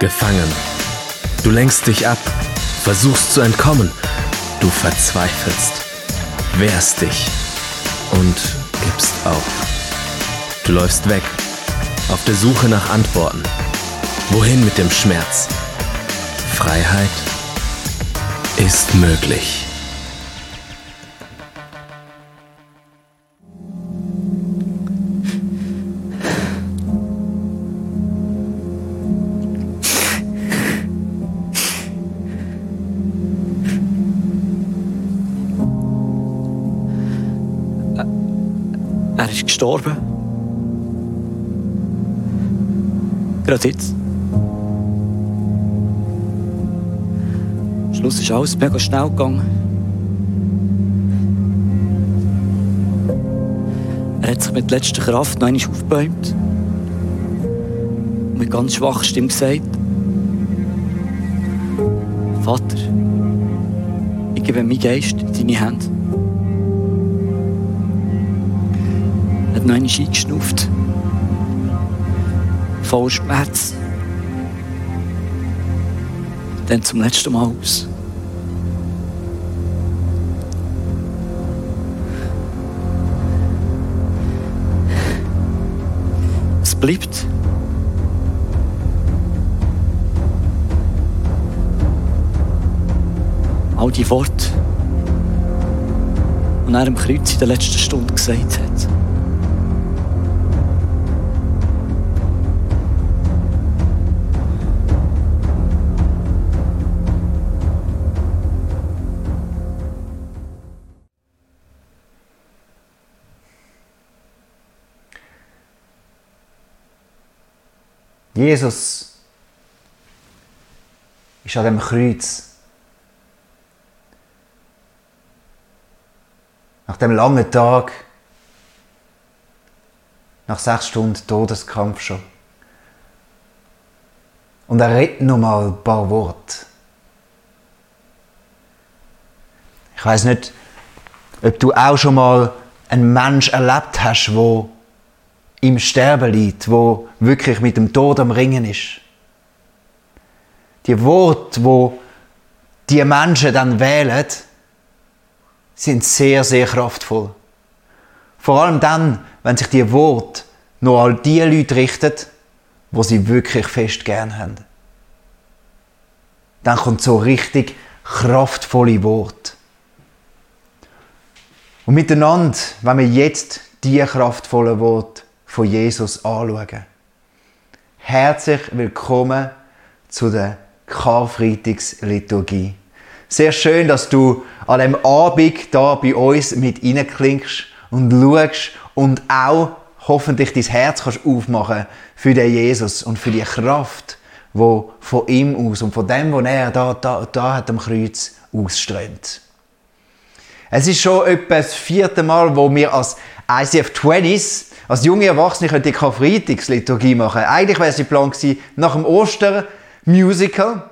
Gefangen. Du lenkst dich ab, versuchst zu entkommen. Du verzweifelst, wehrst dich und gibst auf. Du läufst weg, auf der Suche nach Antworten. Wohin mit dem Schmerz? Freiheit ist möglich. Jetzt. Am Schluss ist alles mega schnell gegangen. Er hat sich mit letzter Kraft noch einmal aufgebäumt und mit ganz schwacher Stimme gesagt: Vater, ich gebe meinen Geist in deine Hände. Er hat noch einmal eingeschnauft. Voll Schmerz. Dann zum letzten Mal aus. Es bleibt. All die Worte, die er am Kreuz in der letzten Stunde gesagt hat. Jesus ist an dem Kreuz. Nach dem langen Tag, nach sechs Stunden Todeskampf schon. Und er redet noch mal ein paar Worte. Ich weiß nicht, ob du auch schon mal einen Mensch erlebt hast, wo im Sterben liegt, wo wirklich mit dem Tod am Ringen ist. Die Worte, wo die Menschen dann wählen, sind sehr, sehr kraftvoll. Vor allem dann, wenn sich die Worte nur an die Leute richten, wo sie wirklich fest gern haben. Dann kommt so richtig kraftvolle Worte. Und miteinander, wenn wir jetzt die kraftvollen Worte von Jesus anschauen. Herzlich willkommen zu der Karfreitagsliturgie. Sehr schön, dass du an dem Abend da bei uns mit reinklingst und schaust und auch hoffentlich dein Herz kannst aufmachen für den Jesus und für die Kraft, wo von ihm aus und von dem, was er da, da, da hat am Kreuz ausströmt. Es ist schon etwa das vierte Mal, wo wir als ICF 20s als junge Erwachsene könnte ich Karfreitagsliturgie machen. Eigentlich wäre es Plan gewesen, nach dem Oster-Musical.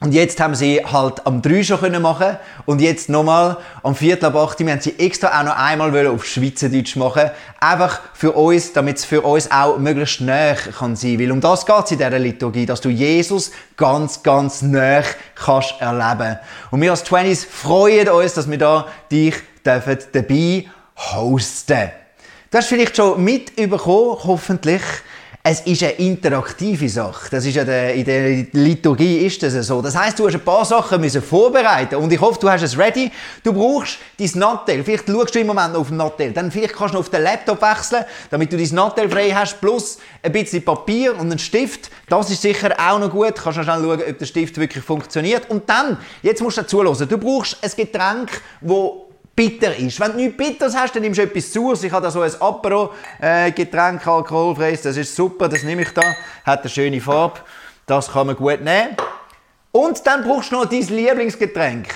Und jetzt haben sie halt am 3 schon können machen und jetzt nochmal am Viertel ab 8 wir haben sie extra auch noch einmal auf Schweizerdeutsch machen. Einfach für uns, damit es für uns auch möglichst näher kann sein. Weil um das geht es in dieser Liturgie, dass du Jesus ganz, ganz näher kannst erleben. Und wir als 20s freuen uns, dass wir da dich dürfen dabei hosten Du hast vielleicht schon mitbekommen, hoffentlich, es ist eine interaktive Sache. Das ist ja der, in der Liturgie ist das so. Das heißt, du hast ein paar Sachen müssen vorbereiten und ich hoffe, du hast es ready. Du brauchst dein Nattel. Vielleicht schaust du im Moment noch auf den Nattel. Dann vielleicht kannst du auf den Laptop wechseln, damit du dein Nattel frei hast, plus ein bisschen Papier und einen Stift. Das ist sicher auch noch gut. Du kannst noch schnell schauen, ob der Stift wirklich funktioniert. Und dann, jetzt musst du zuhören. Du brauchst ein Getränk, das bitter ist. Wenn du nichts Bitters hast, dann nimmst du etwas zu. Ich habe da so ein Apero-Getränk, äh, alkoholfreies. Das ist super, das nehme ich da. Hat eine schöne Farbe. Das kann man gut nehmen. Und dann brauchst du noch dein Lieblingsgetränk.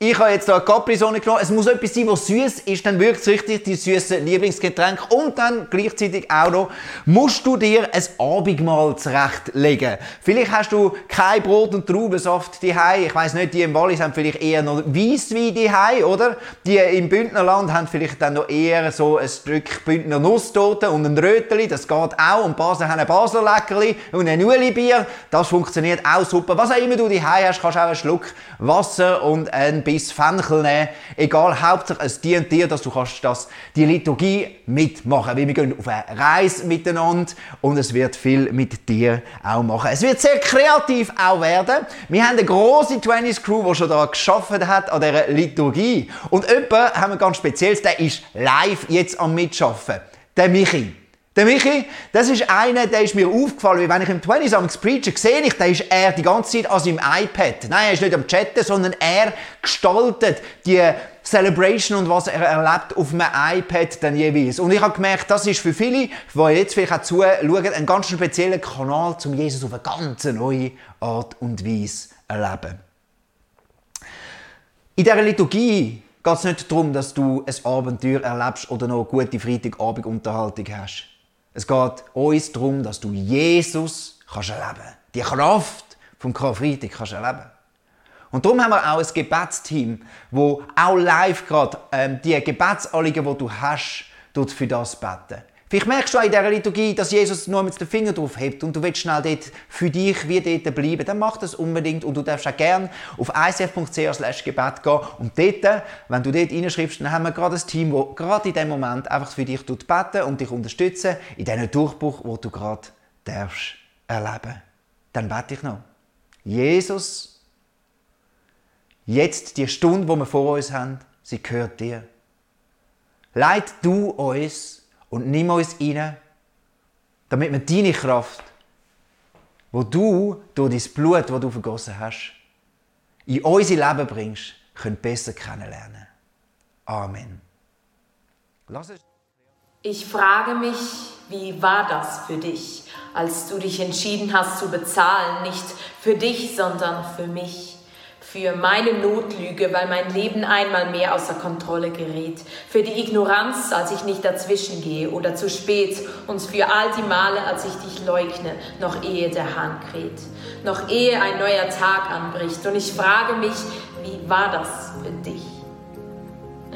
Ich habe jetzt hier eine Capri-Sonne genommen. Es muss etwas sein, was süß ist, dann wirkt es richtig, die süße Lieblingsgetränk. Und dann gleichzeitig auch noch, musst du dir ein Abendmahl zurechtlegen. Vielleicht hast du kein Brot und Traubensaft daheim. Ich weiß nicht, die im Wallis haben vielleicht eher noch Weisswein daheim, oder? Die im Bündnerland haben vielleicht dann noch eher so ein Stück Bündner Nusstorte und ein Röteli. Das geht auch. Und Basel haben ein Basler Leckerli und ein Ueli-Bier. Das funktioniert auch super. Was auch immer du daheim hast, kannst du auch einen Schluck Wasser und ein bis Fenchel nehmen. Egal, Hauptsache es dient dir, dass du kannst das, die Liturgie mitmachen. Weil wir gehen auf eine Reise miteinander und es wird viel mit dir auch machen. Es wird sehr kreativ auch werden. Wir haben eine grosse 20s Crew, die schon da geschafft hat an dieser Liturgie. Und jemand haben wir ganz speziell, der ist live jetzt am Mitschaffen. Der Michi. Der Michi, das ist einer, der ist mir aufgefallen, wie wenn ich im 20 Amts preache, sehe ich, der ist er die ganze Zeit an seinem iPad. Nein, er ist nicht am Chatten, sondern er gestaltet die Celebration und was er erlebt auf einem iPad dann jeweils. Und ich habe gemerkt, das ist für viele, die jetzt vielleicht auch zuschauen, ein ganz spezieller Kanal, um Jesus auf eine ganz neue Art und Weise erleben. In dieser Liturgie geht es nicht darum, dass du ein Abenteuer erlebst oder noch eine gute Freitagabendunterhaltung hast. Es geht uns darum, dass du Jesus kannst erleben. Die Kraft vom Karfreitag kannst erleben. Und darum haben wir auch ein Gebetsteam, wo auch live gerade ähm, die Gebetsanliegen, die du hast, für das beten. Vielleicht merkst du auch in dieser Liturgie, dass Jesus nur mit dem Finger drauf hebt und du willst schnell dort für dich wie dort bleiben. Dann mach das unbedingt und du darfst auch gerne auf icf.ch gebet gehen und dort, wenn du dort reinschreibst, dann haben wir gerade ein Team, das gerade in dem Moment einfach für dich beten und dich unterstützen in diesem Durchbruch, wo du gerade darfst erleben. Dann bete ich noch. Jesus, jetzt die Stunde, die wir vor uns haben, sie gehört dir. Leid du uns und nimm uns rein, damit wir deine Kraft, wo du durch dein Blut, das du vergossen hast, in unser Leben bringst, können besser kennenlernen. Amen. Ich frage mich, wie war das für dich, als du dich entschieden hast zu bezahlen, nicht für dich, sondern für mich? Für meine Notlüge, weil mein Leben einmal mehr außer Kontrolle gerät, für die Ignoranz, als ich nicht dazwischen gehe oder zu spät und für all die Male, als ich dich leugne, noch ehe der Hahn kräht, noch ehe ein neuer Tag anbricht. Und ich frage mich, wie war das für dich?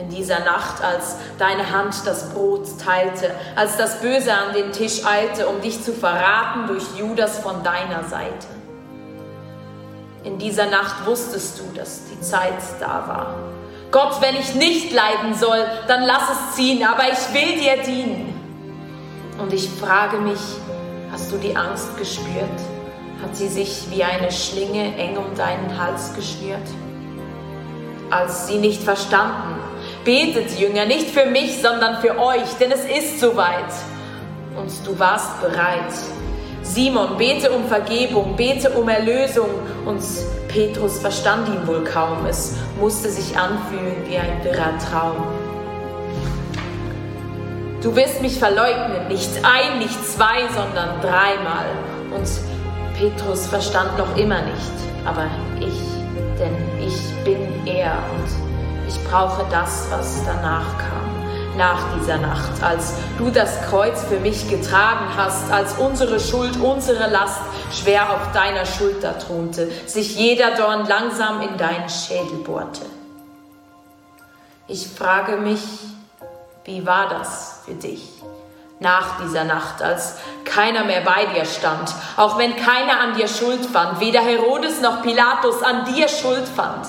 In dieser Nacht, als deine Hand das Brot teilte, als das Böse an den Tisch eilte, um dich zu verraten durch Judas von deiner Seite. In dieser Nacht wusstest du, dass die Zeit da war. Gott, wenn ich nicht leiden soll, dann lass es ziehen, aber ich will dir dienen. Und ich frage mich, hast du die Angst gespürt? Hat sie sich wie eine Schlinge eng um deinen Hals geschnürt? Als sie nicht verstanden, betet Jünger, nicht für mich, sondern für euch, denn es ist soweit. Und du warst bereit, Simon, bete um Vergebung, bete um Erlösung. Und Petrus verstand ihn wohl kaum. Es musste sich anfühlen wie ein wirrer Traum. Du wirst mich verleugnen, nicht ein, nicht zwei, sondern dreimal. Und Petrus verstand noch immer nicht, aber ich, denn ich bin er und ich brauche das, was danach kam nach dieser Nacht, als du das Kreuz für mich getragen hast, als unsere Schuld, unsere Last schwer auf deiner Schulter thronte, sich jeder Dorn langsam in deinen Schädel bohrte. Ich frage mich, wie war das für dich nach dieser Nacht, als keiner mehr bei dir stand, auch wenn keiner an dir Schuld fand, weder Herodes noch Pilatus an dir Schuld fand?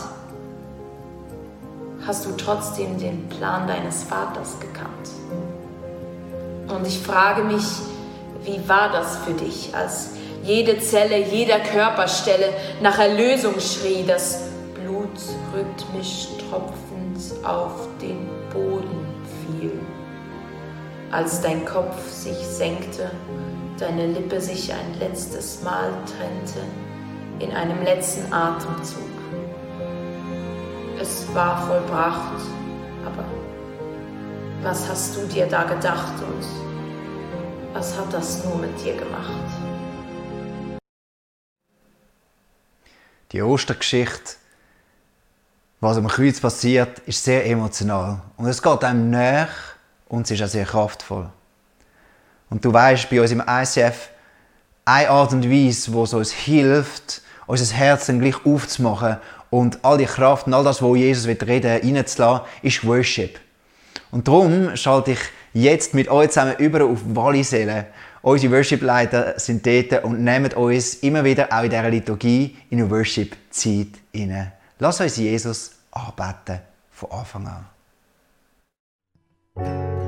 Hast du trotzdem den Plan deines Vaters gekannt. Und ich frage mich, wie war das für dich, als jede Zelle, jeder Körperstelle nach Erlösung schrie, das Blut rhythmisch tropfend auf den Boden fiel. Als dein Kopf sich senkte, deine Lippe sich ein letztes Mal trennte, in einem letzten Atemzug es war vollbracht. Aber was hast du dir da gedacht und was hat das nur mit dir gemacht? Die Ostergeschichte, was am Kreuz passiert, ist sehr emotional. Und es geht einem näher und es ist auch sehr kraftvoll. Und du weißt, bei uns im ICF, eine Art und Weise, wo es uns hilft, unser Herz dann gleich aufzumachen und all die Kraft und all das, wo Jesus reden will, reinzulassen, ist Worship. Und darum schalte ich jetzt mit euch zusammen über auf Wallisellen. Unsere Worship-Leiter sind dort und nehmen uns immer wieder auch in dieser Liturgie in eine Worship-Zeit hinein. Lass uns Jesus arbeiten von Anfang an.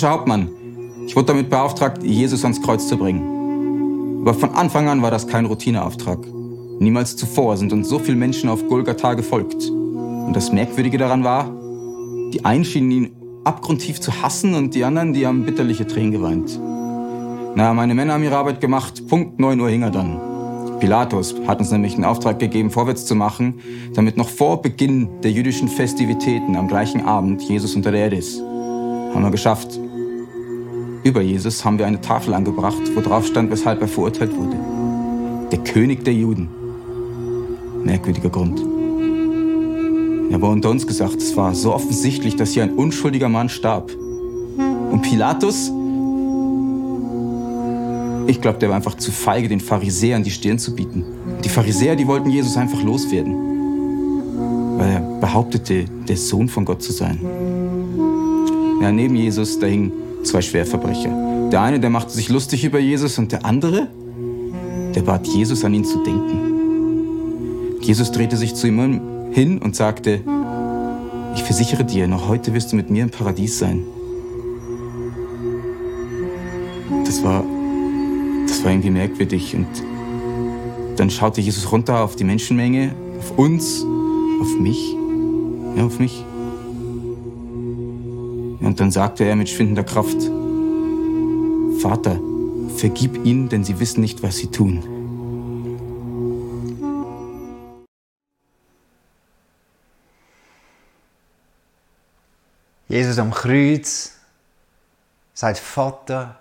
Römischer Hauptmann. Ich wurde damit beauftragt, Jesus ans Kreuz zu bringen. Aber von Anfang an war das kein Routineauftrag. Niemals zuvor sind uns so viele Menschen auf Golgatha gefolgt. Und das Merkwürdige daran war, die einen schienen ihn abgrundtief zu hassen und die anderen, die haben bitterliche Tränen geweint. Na, meine Männer haben ihre Arbeit gemacht. Punkt 9 Uhr hing er dann. Pilatus hat uns nämlich einen Auftrag gegeben, vorwärts zu machen, damit noch vor Beginn der jüdischen Festivitäten am gleichen Abend Jesus unter der Erde ist. Haben wir geschafft. Über Jesus haben wir eine Tafel angebracht, wo drauf stand, weshalb er verurteilt wurde. Der König der Juden. Merkwürdiger Grund. Ja, aber unter uns gesagt, es war so offensichtlich, dass hier ein unschuldiger Mann starb. Und Pilatus, ich glaube, der war einfach zu feige, den Pharisäern die Stirn zu bieten. Die Pharisäer, die wollten Jesus einfach loswerden. Weil er behauptete, der Sohn von Gott zu sein. Ja, neben Jesus, da hingen zwei Schwerverbrecher. Der eine, der machte sich lustig über Jesus und der andere, der bat Jesus an ihn zu denken. Jesus drehte sich zu ihm hin und sagte, ich versichere dir, noch heute wirst du mit mir im Paradies sein. Das war, das war irgendwie merkwürdig und dann schaute Jesus runter auf die Menschenmenge, auf uns, auf mich, ja, auf mich. Und dann sagte er mit schwindender Kraft, Vater, vergib ihnen, denn sie wissen nicht, was sie tun. Jesus am Kreuz sagt, Vater,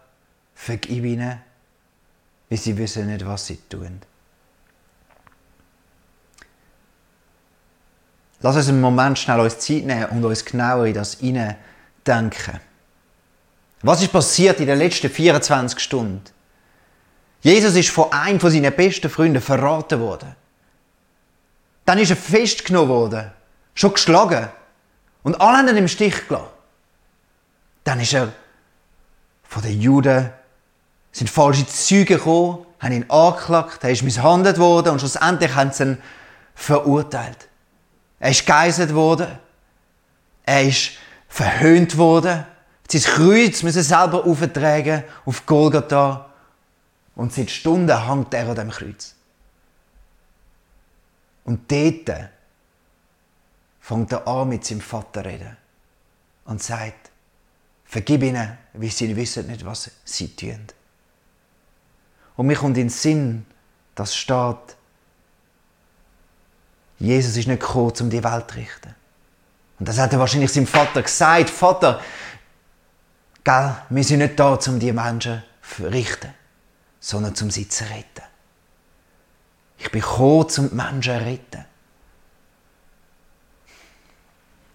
vergib ihnen, weil sie wissen nicht, was sie tun. Lass uns einen Moment schnell uns Zeit nehmen und uns genauer in das denken. Was ist passiert in den letzten 24 Stunden? Jesus ist von einem von seinen besten Freunden verraten worden. Dann ist er festgenommen worden, schon geschlagen und alle haben ihn im Stich gelassen. Dann ist er von den Juden, sind falsche Züge gekommen, haben ihn angeklagt, er ist misshandelt worden und schlussendlich haben sie ihn verurteilt. Er ist geiselt worden. Er ist verhöhnt worden. Sein Kreuz müssen selber auftragen auf Golgatha. Und seit Stunden hängt er an dem Kreuz. Und dort fängt er an, mit seinem Vater zu reden. Und sagt, vergib ihnen, weil sie wissen nicht, was sie tun. Und mir kommt in den Sinn, dass steht, Jesus ist nicht gekommen, um die Welt zu richten. Und das hat er wahrscheinlich seinem Vater gesagt. Vater, gell, wir sind nicht da, um die Menschen zu richten, sondern um sie zu retten. Ich bin gekommen, um die Menschen zu retten.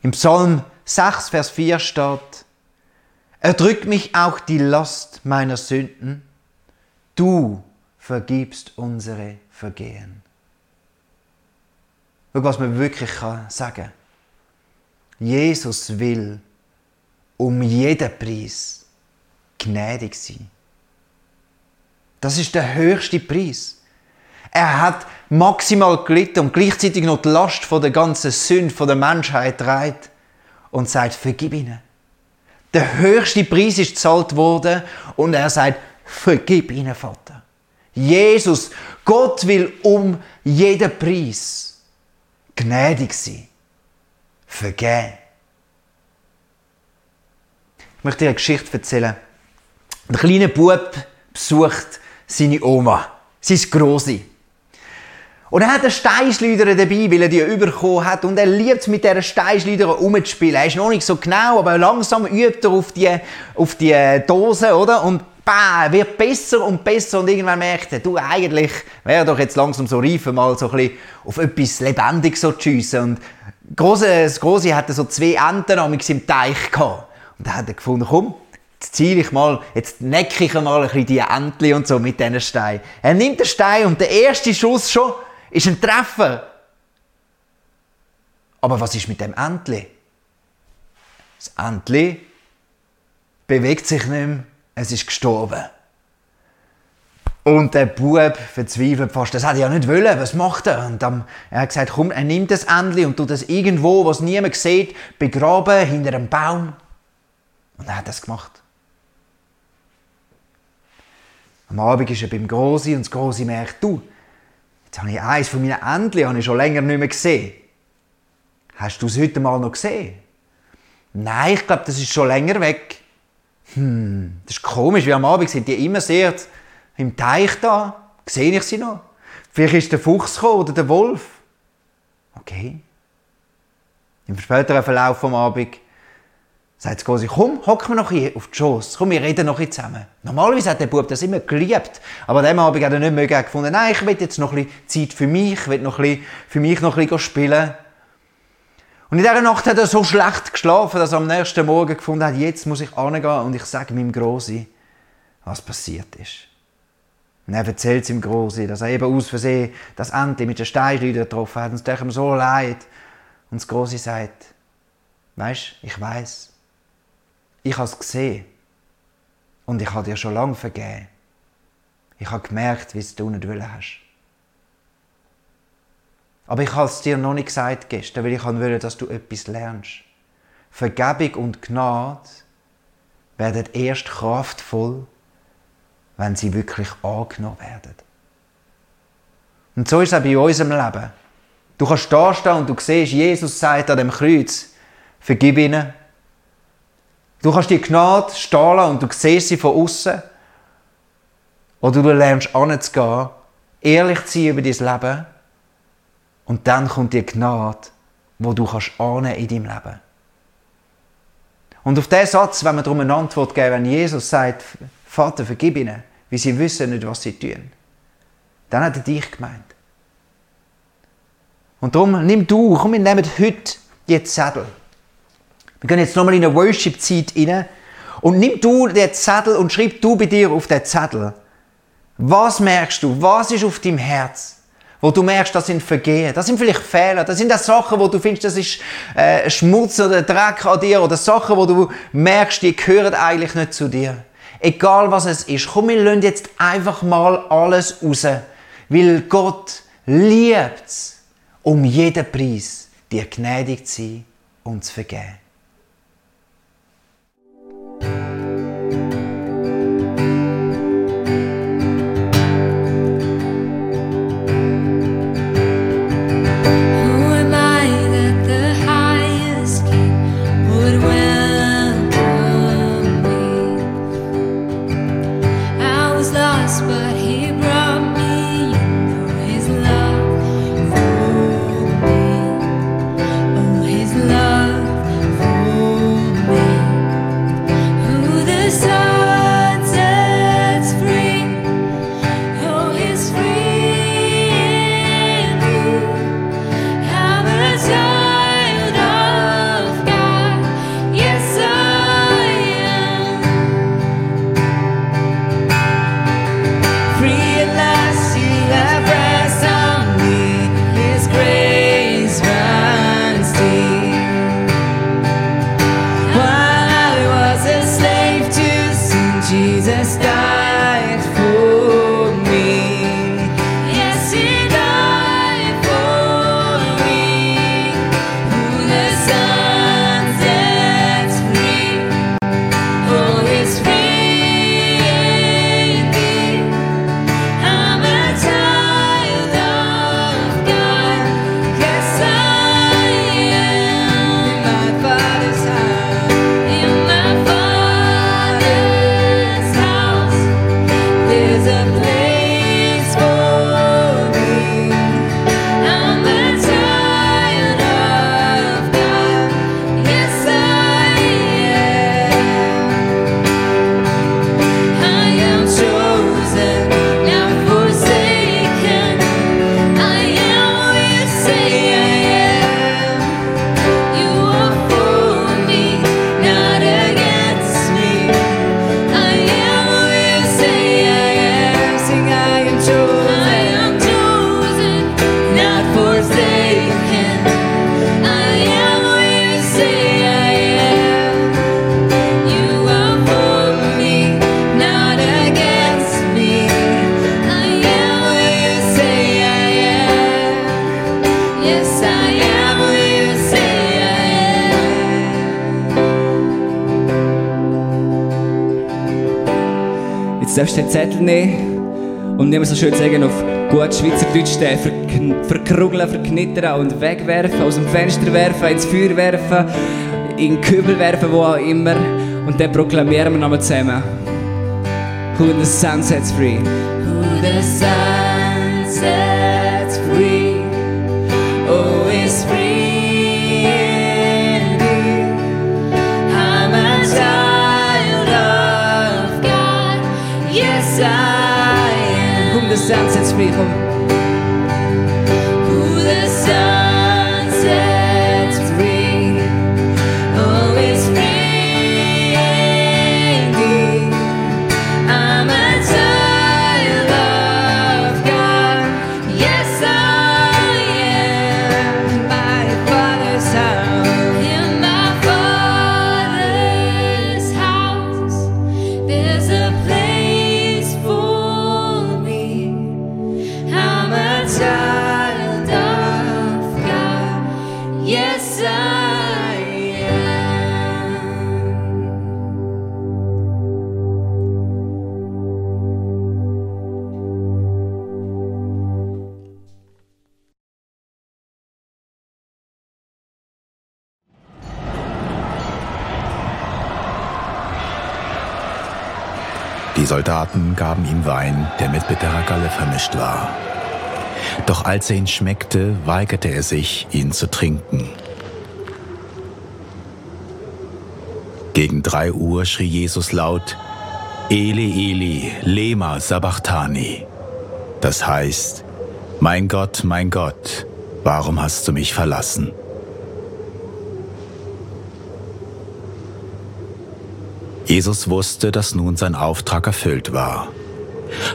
Im Psalm 6, Vers 4 steht, Erdrückt mich auch die Last meiner Sünden, du vergibst unsere Vergehen. Schau, was man wirklich sagen kann. Jesus will um jeden Preis gnädig sein. Das ist der höchste Preis. Er hat maximal gelitten und gleichzeitig noch die Last von der ganzen Sünde von der Menschheit trägt und sagt, vergib ihnen. Der höchste Preis ist gezahlt worden und er sagt, vergib ihnen, Vater. Jesus, Gott will um jeden Preis gnädig sein vergeben. Ich möchte dir eine Geschichte erzählen. Ein kleiner Bub besucht seine Oma, seine Grosse. Und er hat einen Steinschleuder dabei, weil er die überkommen hat. Und er liebt mit dieser Steinschleuder rumzuspielen. Er ist noch nicht so genau, aber langsam übt er auf die, auf die Dose, oder? Und bah, wird besser und besser. Und irgendwann merkt er, du, eigentlich wäre doch jetzt langsam so reif, mal so ein bisschen auf etwas Lebendiges so zu schiessen. Und Das Große hatte so zwei Enten im Teich gehabt. Und da hat er gefunden, komm, jetzt ziehe ich mal, jetzt necke ich mal ein bisschen die Entchen und so mit diesen Steinen. Er nimmt den Stein und der erste Schuss schon ist ein Treffer. Aber was ist mit dem Entli? Das Entli bewegt sich nicht mehr, es ist gestorben. Und der Bub verzweifelt fast, das hat er ja nicht wollen, was macht er? Und dann, er hat gesagt, komm, er nimmt das Endli und tut das irgendwo, was niemand sieht, begraben hinter einem Baum. Und er hat das gemacht. Am Abend ist er beim Grosi und das Grosi merkt, du, jetzt habe ich eins von meinen Entchen schon länger nicht mehr gesehen. Hast du es heute mal noch gesehen? Nein, ich glaube, das ist schon länger weg. Hm, das ist komisch, wie am Abend sind die immer sehr im Teich da. Sehe ich sie noch? Vielleicht ist der Fuchs oder der Wolf. Okay. Im späteren Verlauf des Abend sagt sie komm, hocken wir noch hier auf die Schoss, komm, wir reden noch zusammen. Normalerweise hat der Bub das immer geliebt, aber an diesem Abend hat er nicht mehr gefunden, nein, ich will jetzt noch ein bisschen Zeit für mich, ich will noch ein bisschen, für mich noch ein bisschen spielen. Und in dieser Nacht hat er so schlecht geschlafen, dass er am nächsten Morgen gefunden hat, jetzt muss ich angehen und ich sage meinem Grossi, was passiert ist. Und er erzählt seinem Grossi, dass er eben aus Versehen das Ente mit den Steinschleuder getroffen hat und es tut ihm so leid. Und das Grossi sagt, weisst, ich weiß, ich habe es gesehen und ich habe dir schon lange vergeben. Ich habe gemerkt, wie es du nicht wollen hast. Aber ich habe es dir noch nicht gesagt gestern, weil ich wollte, dass du etwas lernst. Vergebung und Gnade werden erst kraftvoll, wenn sie wirklich angenommen werden. Und so ist es auch bei unserem Leben. Du kannst da stehen und du siehst, Jesus sagt an dem Kreuz, vergib ihnen. Du kannst die Gnade stehen und du siehst sie von außen. Oder du lernst anzugehen, ehrlich zu sein über dein Leben. Und dann kommt die Gnade, wo du kannst in deinem Leben. Und auf diesen Satz, wenn wir darum eine Antwort geben, wenn Jesus sagt, Vater, vergib ihnen, wie sie wissen nicht, was sie tun, dann hat er dich gemeint. Und darum nimm du, komm, wir nehmen heute die Zettel. Wir gehen jetzt nochmal in eine Worship-Zeit rein. Und nimm du den Zettel und schreib du bei dir auf den Zettel. Was merkst du? Was ist auf deinem Herz? Wo du merkst, das sind Vergehen. Das sind vielleicht Fehler. Das sind auch Sachen, wo du findest, das ist äh, Schmutz oder Dreck an dir. Oder Sachen, wo du merkst, die gehören eigentlich nicht zu dir. Egal was es ist. Komm, wir lassen jetzt einfach mal alles raus. Weil Gott liebt es, um jeden Preis dir gnädig zu sein und zu vergeben. Darfst den Zettel nehmen und nicht so schön sagen auf gut Schweizerdeutsch den ver verkrugeln, verknittern und wegwerfen, aus dem Fenster werfen, ins Feuer werfen, in den Kübel werfen, wo auch immer. Und dann proklamieren wir nochmal zusammen. Who the sun sets free. Who the sun sets am. Whom the Soldaten gaben ihm Wein, der mit bitterer Galle vermischt war. Doch als er ihn schmeckte, weigerte er sich, ihn zu trinken. Gegen drei Uhr schrie Jesus laut, Eli, Eli, lema sabachthani. Das heißt, mein Gott, mein Gott, warum hast du mich verlassen? Jesus wusste, dass nun sein Auftrag erfüllt war.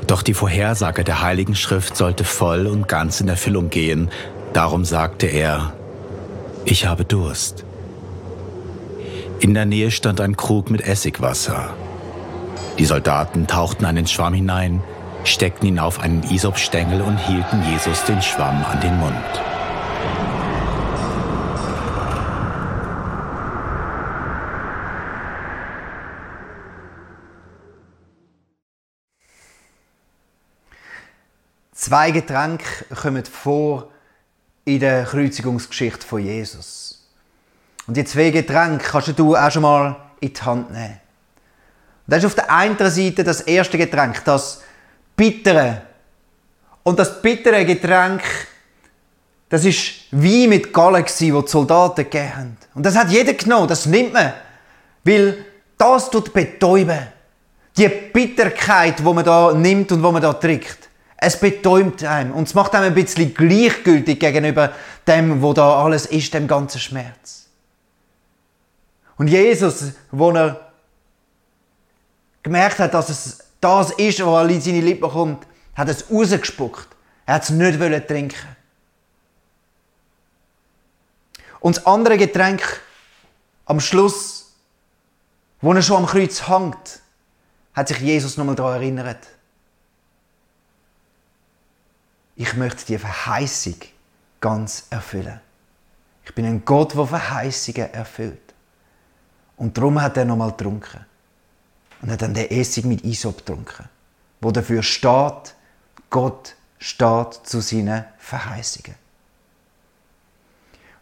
Doch die Vorhersage der Heiligen Schrift sollte voll und ganz in Erfüllung gehen. Darum sagte er, ich habe Durst. In der Nähe stand ein Krug mit Essigwasser. Die Soldaten tauchten einen Schwamm hinein, steckten ihn auf einen Isopstängel und hielten Jesus den Schwamm an den Mund. Zwei Getränke kommen vor in der Kreuzigungsgeschichte von Jesus. Und die zwei Getränke kannst du auch schon mal in die Hand nehmen. Und das ist auf der einen Seite das erste Getränk, das bittere. Und das bittere Getränk, das ist Wein mit Galle, gsi, wo die Soldaten gegeben haben. Und das hat jeder genommen, das nimmt man. Weil das tut betäuben. Die Bitterkeit, wo man da nimmt und wo man da trinkt. Es betäubt einem und es macht einem ein bisschen gleichgültig gegenüber dem, wo da alles ist, dem ganzen Schmerz. Und Jesus, wo er gemerkt hat, dass es das ist, was an seine Lippen kommt, hat es rausgespuckt. Er hat es nicht wollen trinken. Und das andere Getränk am Schluss, wo er schon am Kreuz hängt, hat sich Jesus nochmal daran erinnert. Ich möchte die Verheißung ganz erfüllen. Ich bin ein Gott, der Verheißungen erfüllt. Und darum hat er nochmal getrunken. Und hat dann den Essig mit Isop getrunken. Wo dafür steht, Gott steht zu seinen Verheißungen.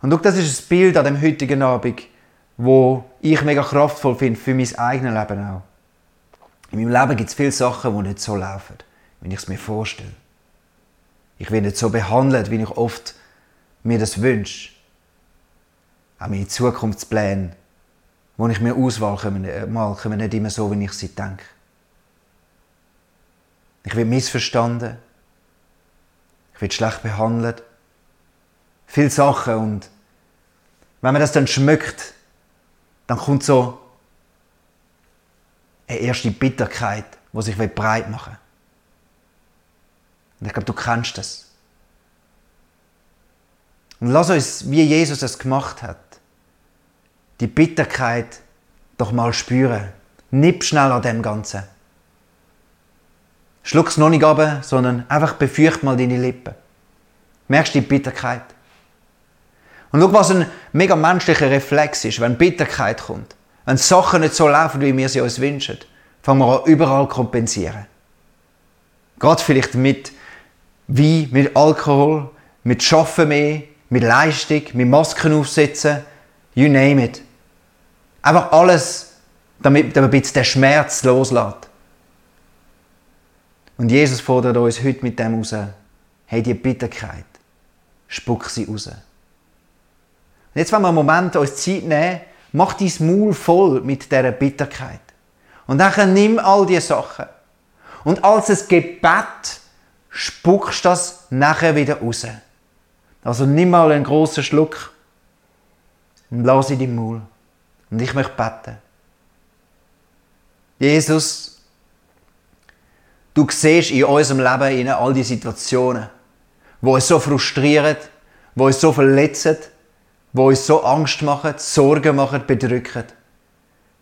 Und schau, das ist ein Bild an dem heutigen Abend, wo ich mega kraftvoll finde für mein eigenes Leben auch. In meinem Leben gibt es viele Sachen, die nicht so laufen, wie ich es mir vorstelle. Ich werde nicht so behandelt, wie ich oft mir das wünsche. Auch meine Zukunftspläne, die ich mir auswahl, kommen, äh, mal, kommen nicht immer so, wie ich sie denke. Ich werde missverstanden. Ich werde schlecht behandelt. Viele Sachen und wenn man das dann schmeckt, dann kommt so eine erste Bitterkeit, die sich breit machen will. Und ich glaube, du kennst das. Und lass uns, wie Jesus es gemacht hat, die Bitterkeit doch mal spüren. Nipp schnell an dem Ganzen. Schluck's noch nicht ab, sondern einfach befürcht mal deine Lippen. Merkst du die Bitterkeit? Und schau, was ein mega menschlicher Reflex ist, wenn Bitterkeit kommt. Wenn Sachen nicht so laufen, wie wir sie uns wünschen. fangen wir an, überall kompensieren. Gerade vielleicht mit Wein, mit Alkohol, mit Schaffen mehr, mit Leistung, mit Masken aufsetzen, you name it. Einfach alles, damit, damit ein bisschen der Schmerz loslässt. Und Jesus fordert uns heute mit dem raus, hey, die Bitterkeit, spuck sie raus. Und jetzt wollen wir einen Moment uns Zeit nehmen, mach dein Maul voll mit dieser Bitterkeit. Und dann nimm all diese Sachen. Und als ein Gebet spuckst das nachher wieder raus. Also nimm mal einen großen Schluck und lass in deinem Maul. Und ich möchte beten. Jesus, du siehst in unserem Leben all die Situationen, wo uns so frustrieren, wo uns so verletzen, wo uns so Angst machen, Sorgen machen, bedrücken,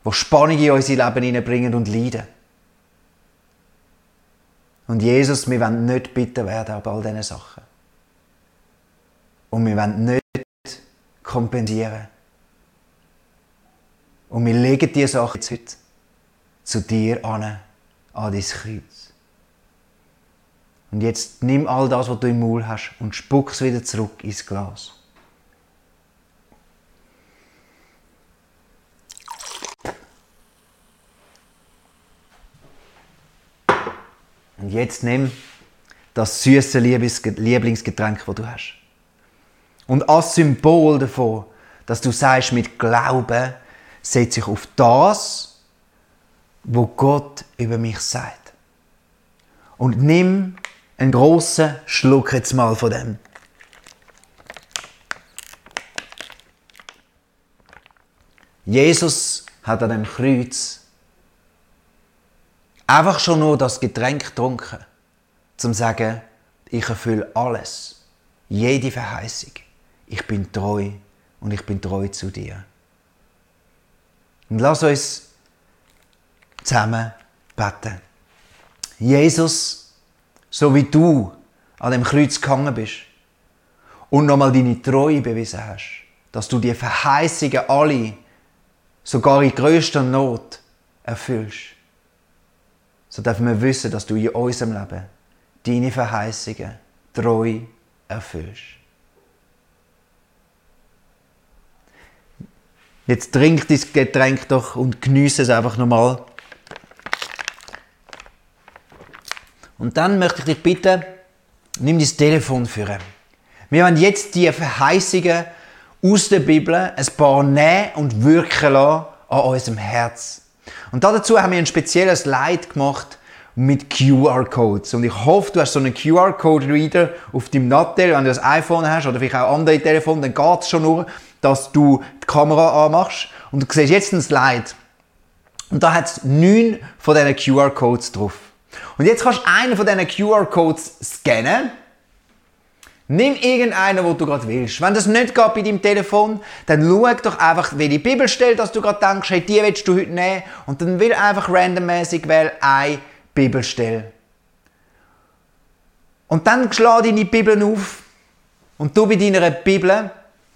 wo Spannung in unser Leben hineinbringen und Leiden. Und Jesus, wir wollen nicht bitter werden ab all diesen Sachen. Und wir wollen nicht kompensieren. Und wir legen diese Sache jetzt heute zu dir an, an dein Kreuz. Und jetzt nimm all das, was du im Maul hast, und spuck es wieder zurück ins Glas. Und jetzt nimm das süße Lieblingsgetränk, das du hast. Und als Symbol davon, dass du sagst, mit Glauben setze ich auf das, wo Gott über mich sagt. Und nimm einen großen Schluck jetzt mal von dem. Jesus hat an dem Kreuz einfach schon nur das Getränk getrunken, zum zu sagen, ich erfülle alles, jede Verheißung. Ich bin treu und ich bin treu zu dir. Und lass uns zusammen beten. Jesus, so wie du an dem Kreuz gehangen bist und nochmal deine Treue bewiesen hast, dass du die Verheißungen alle, sogar in größter Not, erfüllst, so dürfen wir wissen, dass du in unserem Leben deine Verheißungen treu erfüllst. Jetzt trink dein Getränk doch und genieße es einfach nochmal. Und dann möchte ich dich bitten, nimm dein Telefon für. Wir werden jetzt die Verheißungen aus der Bibel ein paar nehmen und wirken lassen an unserem Herz. Und dazu haben wir ein spezielles Slide gemacht mit QR-Codes. Und ich hoffe, du hast so einen QR-Code-Reader auf deinem Nattel, wenn du das iPhone hast oder vielleicht auch andere Telefone, dann geht es schon nur, dass du die Kamera anmachst und du siehst jetzt ein Slide. Und da hat es neun von diesen QR-Codes drauf. Und jetzt kannst du einen von diesen QR-Codes scannen. Nimm irgendeinen, wo du gerade willst. Wenn das nicht geht bei deinem Telefon, dann schau doch einfach, welche Bibelstelle, dass du gerade denkst, hey, die willst du heute nehmen. Und dann will einfach randommäßig wählen eine Bibelstelle. Und dann schlag deine Bibel auf und du bei deiner Bibel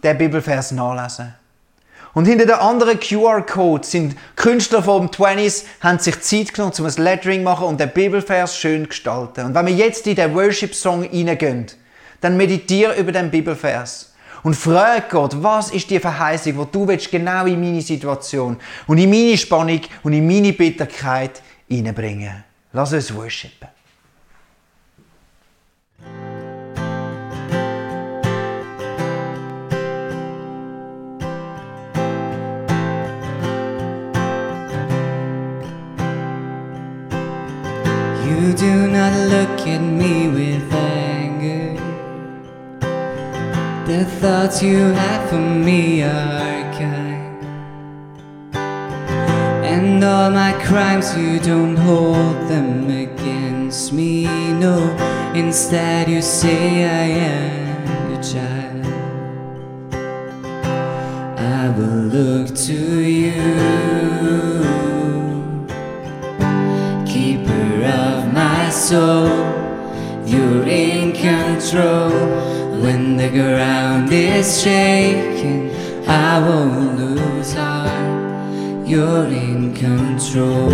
den Bibelvers nachlesen. Und hinter den anderen QR-Code sind Künstler vom 20s, haben sich Zeit genommen, um ein Lettering zu machen und den Bibelvers schön gestalten. Und wenn wir jetzt in den Worship-Song reingehen, dann meditiere über den Bibelvers. Und frage Gott, was ist die Verheißung, die du willst, genau in meine Situation und in meine Spannung und in meine Bitterkeit hineinbringen. Lass uns worshipen. You do not look at me with anger. The thoughts you have for me are kind. And all my crimes, you don't hold them against me. No, instead, you say I am your child. I will look to you keeper of my soul. You're in control. When the ground is shaking, I won't lose heart. You're in control.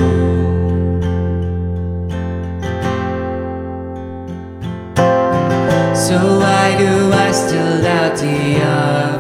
So why do I still doubt the?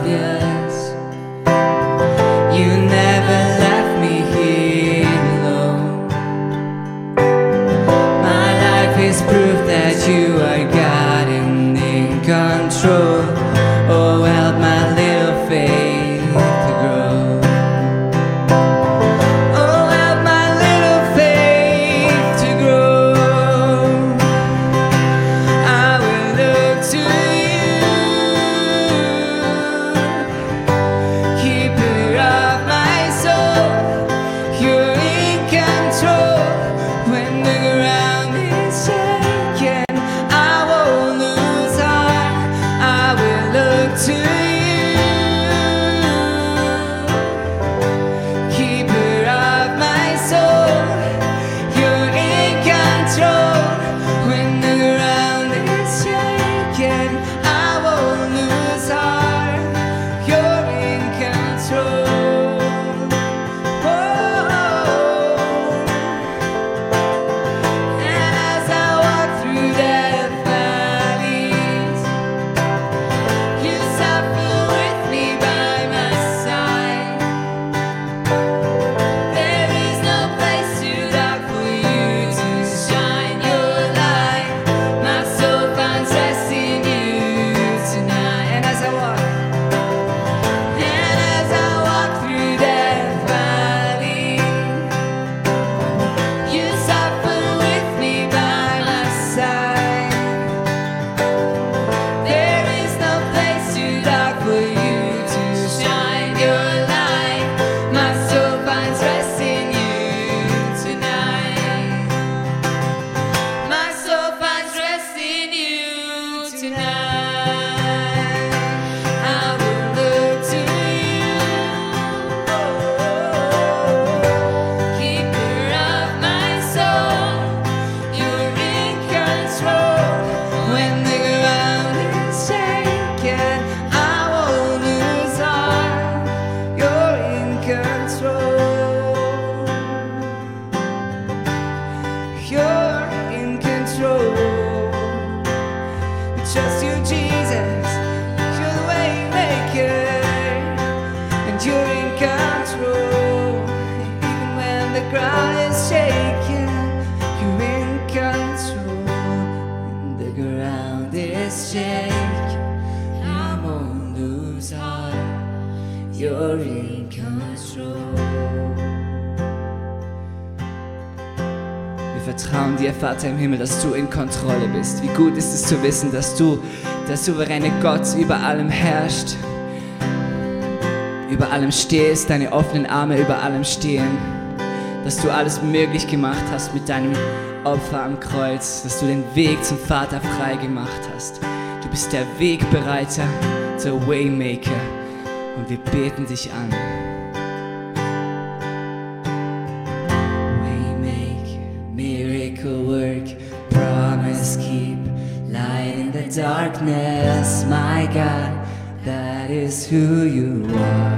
Vater im Himmel, dass du in Kontrolle bist. Wie gut ist es zu wissen, dass du, der souveräne Gott, über allem herrscht, über allem stehst, deine offenen Arme über allem stehen, dass du alles möglich gemacht hast mit deinem Opfer am Kreuz, dass du den Weg zum Vater frei gemacht hast. Du bist der Wegbereiter, der Waymaker und wir beten dich an. darkness, my God, that is who you are.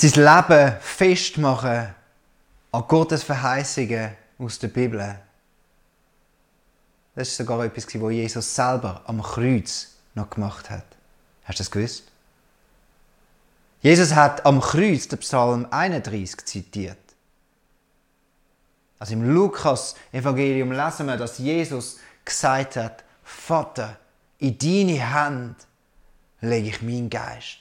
Sein Leben festmachen an Gottes Verheißungen aus der Bibel. Das ist sogar etwas, was Jesus selber am Kreuz noch gemacht hat. Hast du das gewusst? Jesus hat am Kreuz den Psalm 31 zitiert. Also im Lukas-Evangelium lesen wir, dass Jesus gesagt hat, Vater, in deine Hand lege ich meinen Geist.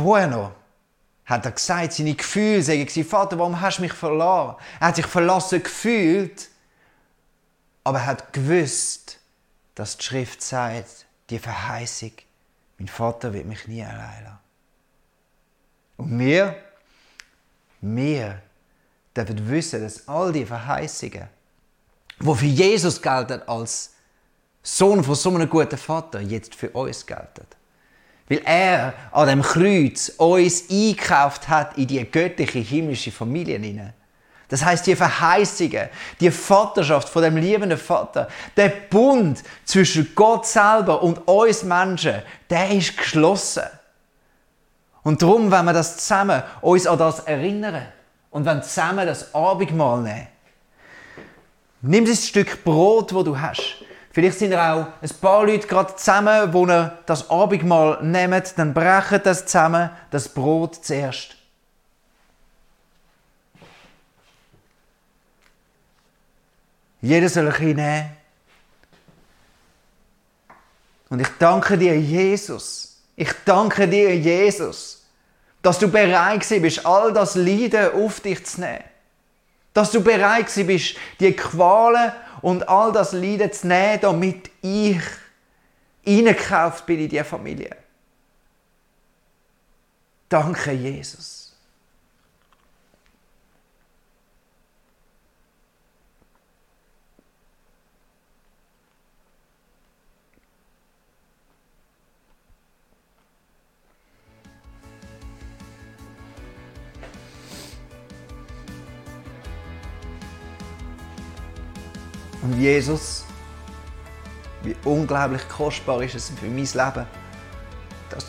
Vorher noch hat er gesagt, seine Gefühle sagen sie, Vater, warum hast du mich verloren? Er hat sich verlassen gefühlt, aber er hat gewusst, dass die Schrift sagt, die Verheißung, mein Vater wird mich nie allein lassen. Und wir, wir dürfen wissen, dass all die Verheißungen, die für Jesus gelten als Sohn von so einem guten Vater, jetzt für uns gelten. Weil er an dem Kreuz uns eingekauft hat in die göttliche himmlische Familie hinein. Das heißt, die Verheißungen, die Vaterschaft von dem liebenden Vater, der Bund zwischen Gott selber und uns Menschen, der ist geschlossen. Und darum, wenn wir das zusammen uns an das erinnern und wenn zusammen das Abendmahl nehmen, nimm das Stück Brot, wo du hast, Vielleicht sind auch ein paar Leute gerade zusammen, die das Abendmahl nehmen, dann brechen das zusammen, das Brot zuerst. Jeder soll ein bisschen nehmen. Und ich danke dir, Jesus. Ich danke dir, Jesus, dass du bereit bist, all das Leiden auf dich zu nehmen. Dass du bereit bist, die Qualen und all das Leiden zu nehmen, damit ich eingekauft bin in diese Familie. Danke, Jesus. Und Jesus, wie unglaublich kostbar ist es für mein Leben, dass,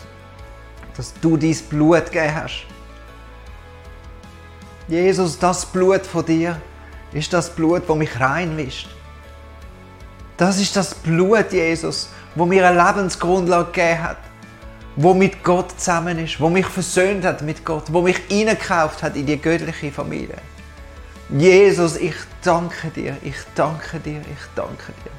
dass du dein Blut gegeben hast. Jesus, das Blut von dir ist das Blut, das mich reinwischt. Das ist das Blut, Jesus, wo mir eine Lebensgrundlage gegeben hat, wo mit Gott zusammen ist, wo mich versöhnt hat mit Gott, wo mich eingekauft hat in die göttliche Familie. Jesus, ich danke dir, ich danke dir, ich danke dir.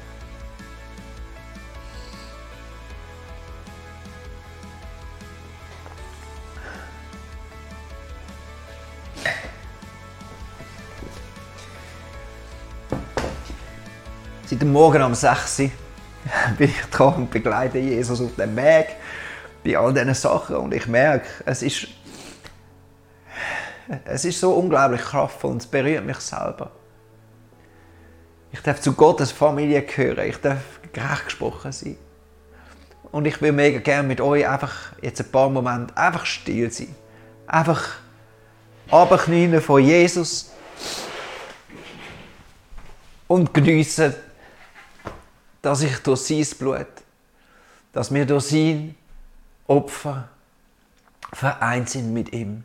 Seit dem Morgen um 6 Uhr bin ich dran und begleite Jesus auf dem Weg bei all diesen Sachen und ich merke, es ist es ist so unglaublich kraftvoll und es berührt mich selber. Ich darf zu Gottes Familie gehören. Ich darf gerecht gesprochen sein. Und ich will mega gerne mit euch einfach jetzt ein paar Momente einfach still sein. Einfach abknien von Jesus und geniessen, dass ich durch sein Blut, dass wir durch sein Opfer vereint sind mit ihm.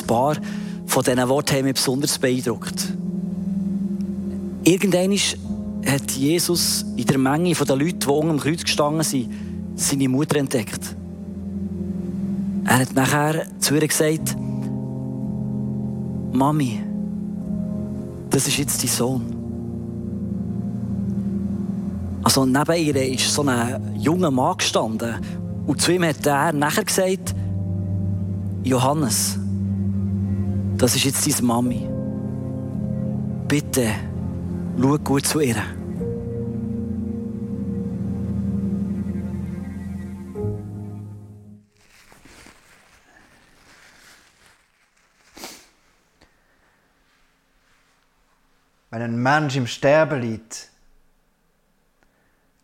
Ein paar von diesen Worten haben mich besonders beeindruckt. Irgendwann hat Jesus in der Menge der Leute, die unter dem Kreuz gestanden sind, seine Mutter entdeckt. Er hat nachher zu ihr gesagt, Mami, das ist jetzt dein Sohn. Also neben ihr ist so ein junger Mann gestanden und zu ihm hat er nachher gesagt, Johannes, das ist jetzt deine Mami. Bitte, schau gut zu ihr. Wenn ein Mensch im Sterben liegt,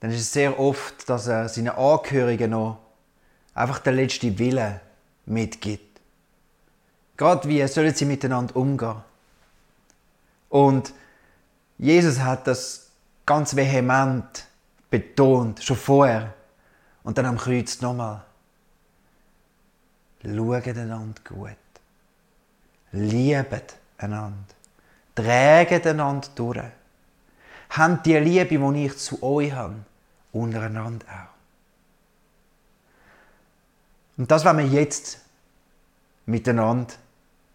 dann ist es sehr oft, dass er seinen Angehörigen noch einfach den letzten Willen mitgibt. Gerade wie sollen sie miteinander umgehen. Und Jesus hat das ganz vehement betont, schon vorher. Und dann am Kreuz nochmal. Schaut einander gut. Liebet einander. Trägt einander durch. Habt die Liebe, die ich zu euch habe, untereinander auch. Und das wollen wir jetzt miteinander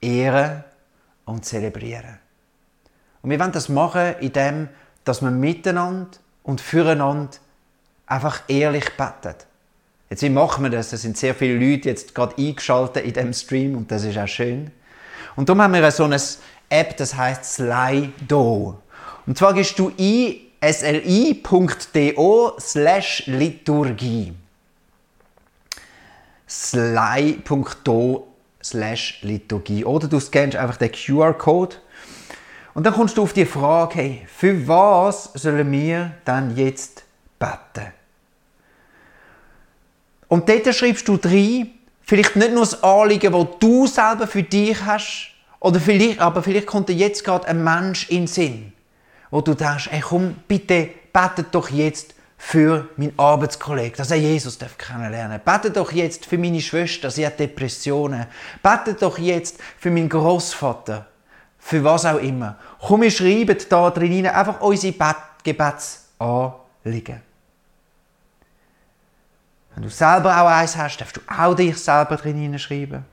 ehren und zelebrieren. Und wir wollen das machen, indem dass wir miteinander und füreinander einfach ehrlich beten. Jetzt, wie machen wir das? Da sind sehr viele Leute jetzt gerade eingeschaltet in diesem Stream und das ist auch schön. Und darum haben wir so eine App, das heißt Slido. Und zwar gehst du ein sli.do slash Liturgie. sly.do slash Liturgie. Oder du scannst einfach den QR-Code und dann kommst du auf die Frage, hey, für was sollen wir dann jetzt beten? Und dort schreibst du rein, vielleicht nicht nur das Anliegen, das du selber für dich hast, oder vielleicht, aber vielleicht kommt dir jetzt gerade ein Mensch in den Sinn, wo du denkst, hey, komm, bitte, betet doch jetzt für meinen Arbeitskollegen, dass er Jesus kennenlernen darf. Betet doch jetzt für meine Schwester, sie hat Depressionen. Betet doch jetzt für meinen Großvater, für was auch immer. Komm, wir schreiben da drin einfach unsere Gebetsanliegen. Wenn du selber auch eins hast, darfst du auch dich selber drin schreiben.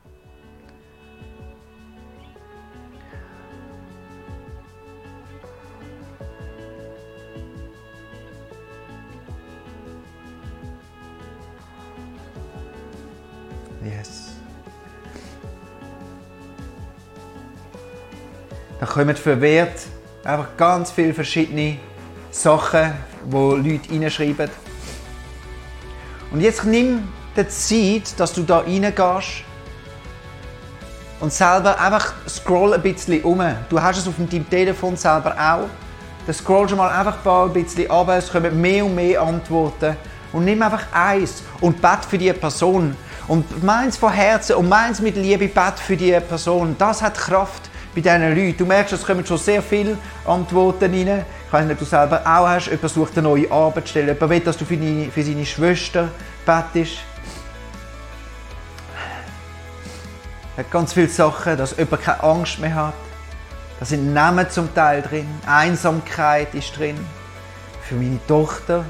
Da kommen verwehrt einfach ganz viele verschiedene Sachen, wo Leute reinschreiben. Und jetzt nimm die Zeit, dass du da reingehst und selber einfach scroll ein bisschen um. Du hast es auf deinem Telefon selber auch. Dann scrollst du mal einfach ein bisschen runter, es kommen mehr und mehr Antworten. Und nimm einfach eins und bet für die Person. Und meins von Herzen und meins mit Liebe bet für die Person. Das hat Kraft bei diesen Leuten. Du merkst, es kommen schon sehr viele Antworten rein. Ich weiß nicht, ob du selber auch hast. Jemand sucht eine neue Arbeitsstelle. Jemand will, dass du für, deine, für seine Schwester bettest. Es hat ganz viele Sachen, dass jemand keine Angst mehr hat. Da sind Namen zum Teil drin. Einsamkeit ist drin. Für meine Tochter.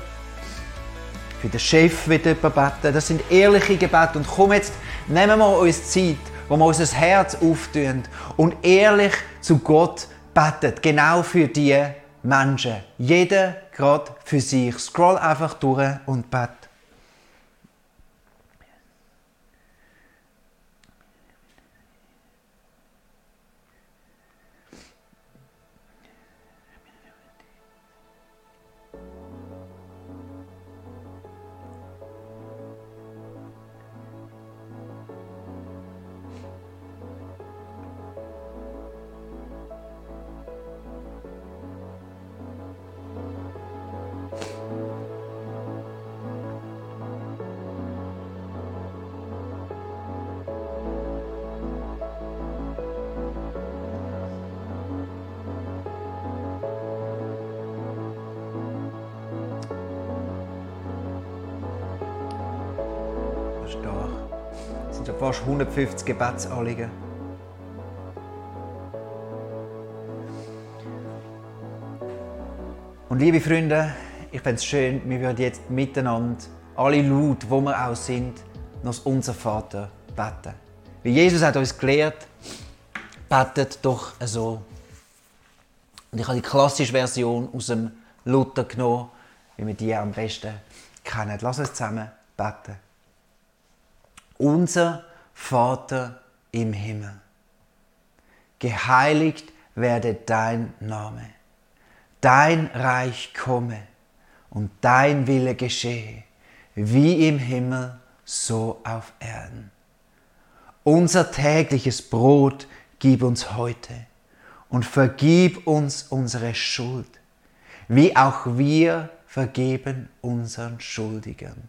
Für den Chef wird jemand beten. Das sind ehrliche Gebete. Und komm jetzt, nehmen wir uns Zeit wo wir unser Herz auftun und ehrlich zu Gott beten. Genau für die Menschen. Jeder gerade für sich. Scroll einfach durch und bet. 50 Gebetsanliegen. Und liebe Freunde, ich finde es schön, wir würden jetzt miteinander, alle laut, wo wir auch sind, noch unser Vater beten. Wie Jesus hat uns gelehrt, betet doch so. Und ich habe die klassische Version aus dem Luther genommen, wie wir die am besten kennen. Lass uns zusammen beten. Unser Vater im Himmel. Geheiligt werde dein Name. Dein Reich komme und dein Wille geschehe, wie im Himmel, so auf Erden. Unser tägliches Brot gib uns heute und vergib uns unsere Schuld, wie auch wir vergeben unseren Schuldigern.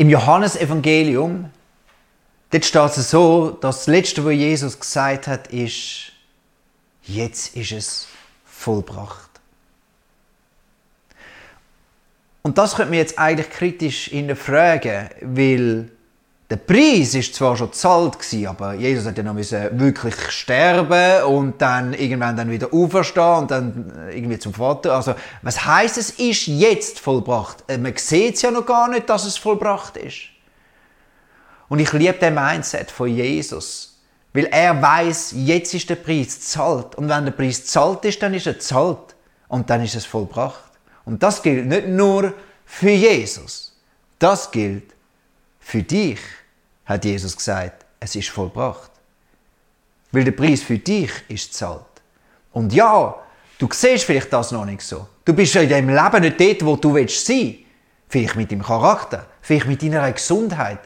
Im Johannesevangelium, steht es so, dass das Letzte, was Jesus gesagt hat, ist, jetzt ist es vollbracht. Und das könnte man jetzt eigentlich kritisch hinterfragen, weil der Preis ist zwar schon gewesen, aber Jesus hat ja noch wirklich sterben und dann irgendwann dann wieder auferstehen und dann irgendwie zum Vater. Also was heißt es ist jetzt vollbracht? Äh, man sieht es ja noch gar nicht, dass es vollbracht ist. Und ich liebe den Mindset von Jesus, weil er weiß, jetzt ist der Preis zahlt und wenn der Preis zahlt ist, dann ist er zahlt und dann ist es vollbracht. Und das gilt nicht nur für Jesus, das gilt für dich hat Jesus gesagt, es ist vollbracht. Weil der Preis für dich ist zahlt. Und ja, du siehst vielleicht das noch nicht so. Du bist in deinem Leben nicht dort, wo du willst sein. Vielleicht mit deinem Charakter, vielleicht mit deiner Gesundheit.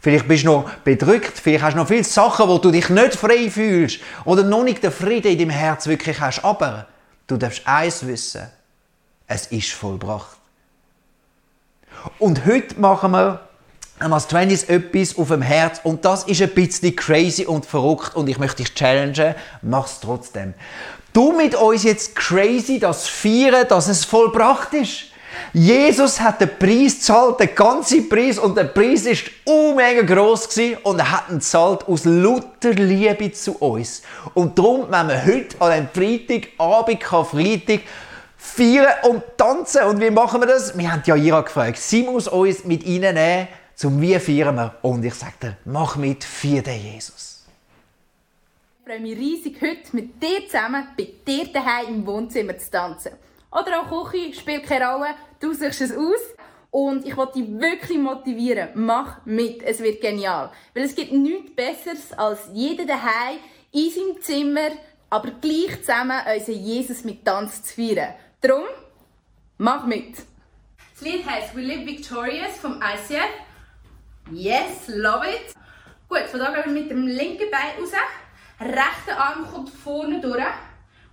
Vielleicht bist du noch bedrückt, vielleicht hast du noch viele Sachen, wo du dich nicht frei fühlst oder noch nicht den Frieden in deinem Herz wirklich hast. Aber du darfst eins wissen, es ist vollbracht. Und heute machen wir als Twenties etwas auf dem Herz und das ist ein bisschen crazy und verrückt und ich möchte dich challengen, mach's trotzdem. Du mit uns jetzt crazy das feiern, dass es vollbracht ist. Jesus hat den Preis gezahlt, den ganzen Preis und der Preis ist mega gross gewesen und er hat ihn gezahlt aus lauter Liebe zu uns. Und darum, wenn wir heute an einem Freitag, Abend, Freitag, feiern und tanzen. Und wie machen wir das? Wir haben ja Ira gefragt. Sie muss uns mit ihnen nehmen zum Wie feiern wir. Und ich sage dir, mach mit, für den Jesus. Ich freue mich riesig, heute mit dir zusammen bei dir daheim im Wohnzimmer zu tanzen. Oder auch Küche, spielt keine Rolle, du suchst es aus. Und ich wollte dich wirklich motivieren. Mach mit, es wird genial. Weil es gibt nichts Besseres, als jeder daheim in seinem Zimmer, aber gleich zusammen unseren Jesus mit Tanz zu feiern. Darum, mach mit. Das Lied heißt We Live Victorious vom ICF Yes, love it. Gut, von da gehen wir mit dem linken Bein raus. Rechter Arm kommt vorne durch.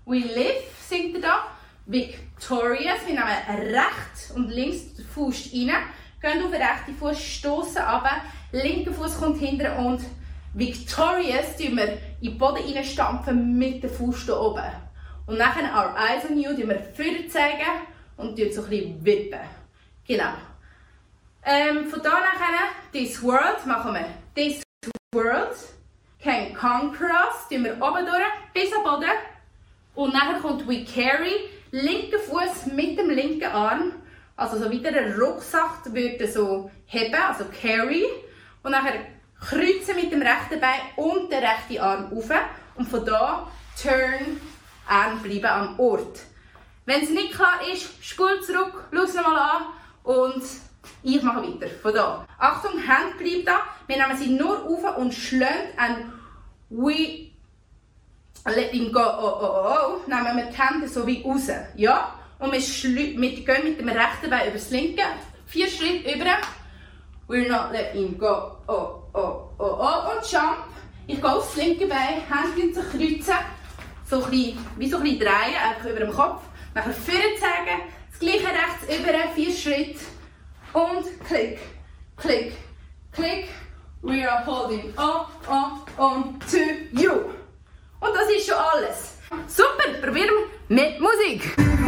We live, singt er da. Victorious. Wir nehmen rechts und links den Fuß rein. Gehen auf den rechten Fuß, stoßen aber. Linker Fuß kommt hinter und Victorious tun wir in den Boden reinstampfen mit dem Fuß hier oben. Und nachher our eyes on you, tun wir vorne zeigen und so ein bisschen wippen. Genau. Ähm, von da nachher, this world machen wir. This world can conquer us, tun wir oben durch, bis am Boden. Und nachher kommt we carry, linker Fuß mit dem linken Arm. Also so wieder ein Rucksack würde so heben, also carry. Und nachher kreuzen mit dem rechten Bein und den rechten Arm auf. Und von da turn und bleiben am Ort. Wenn es nicht klar ist, spul zurück, schau nochmal an und ich mache weiter. Von da. Achtung, Hand bleibt da. Wir nehmen sie nur auf und schlagen und we let him go. Oh, oh, oh, oh. Nehmen wir die Hände so wie raus. Ja? Und wir, wir gehen mit dem rechten Bein über das linke. Vier Schritte über. We're not let him go. Oh, oh, oh, oh. Und jump. Ich gehe aufs linke Bein, Hände zu kreuzen. So ein bisschen, wie so ein bisschen drehen, einfach über dem Kopf. Nachher vorne zeigen. Das gleiche rechts über, vier Schritte und klick, klick, klick. We are holding on, on, on to you. Und das ist schon alles. Super, probieren wir mit Musik.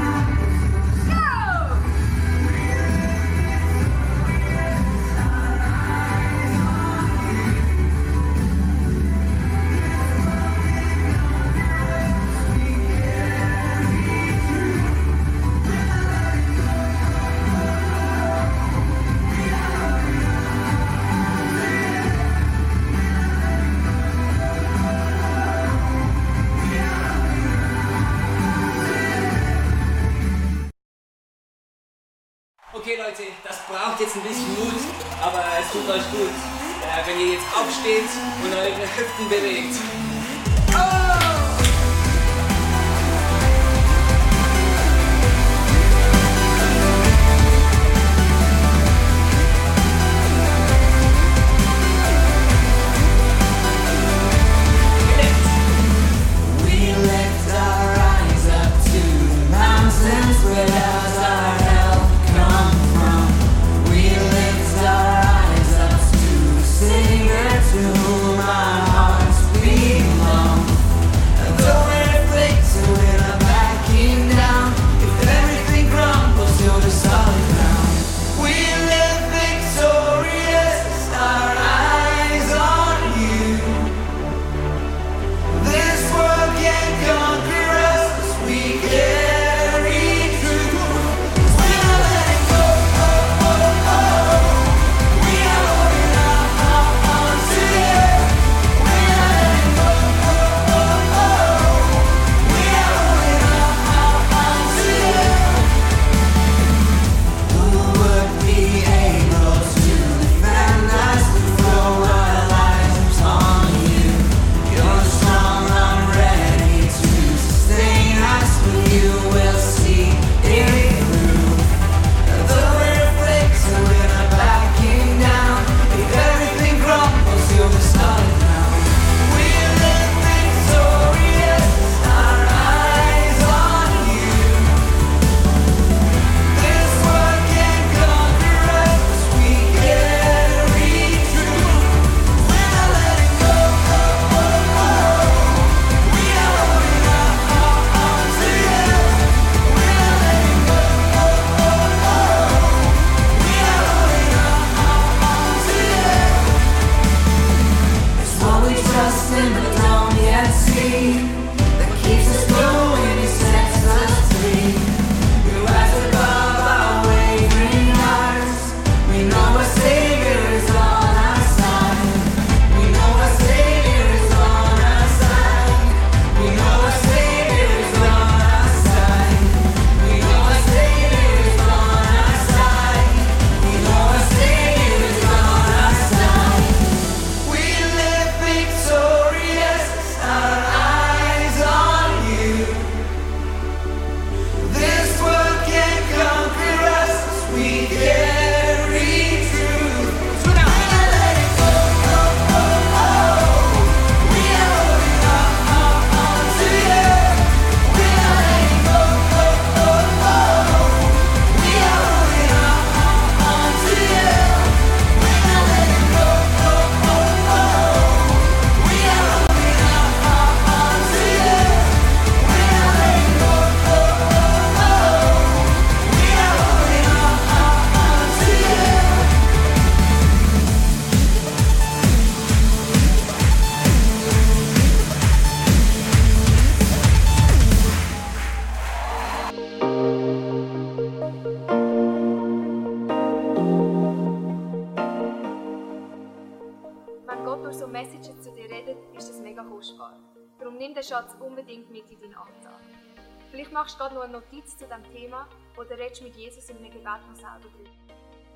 Vielleicht machst du gerade noch eine Notiz zu diesem Thema oder redest mit Jesus in einem Gebet noch selber drüber.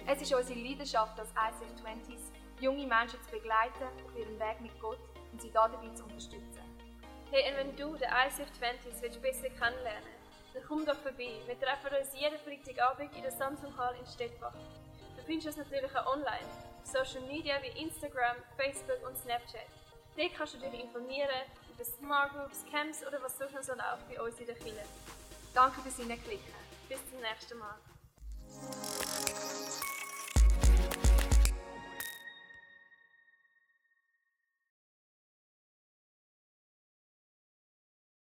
Es ist unsere Leidenschaft als ICF 20s, junge Menschen zu begleiten auf ihrem Weg mit Gott und sie dabei zu unterstützen. Hey, und wenn du den ICF 20s willst besser kennenlernen dann komm doch vorbei. Wir treffen uns jeden Freitagabend in der Samsung Hall in Stettbach. Du findest uns natürlich auch online, auf Social Media wie Instagram, Facebook und Snapchat. Dort kannst du dich informieren den Smart Groups, Camps oder was sonst noch so läuft bei uns in der Kirche. Danke fürs Hineinklicken. Bis zum nächsten Mal.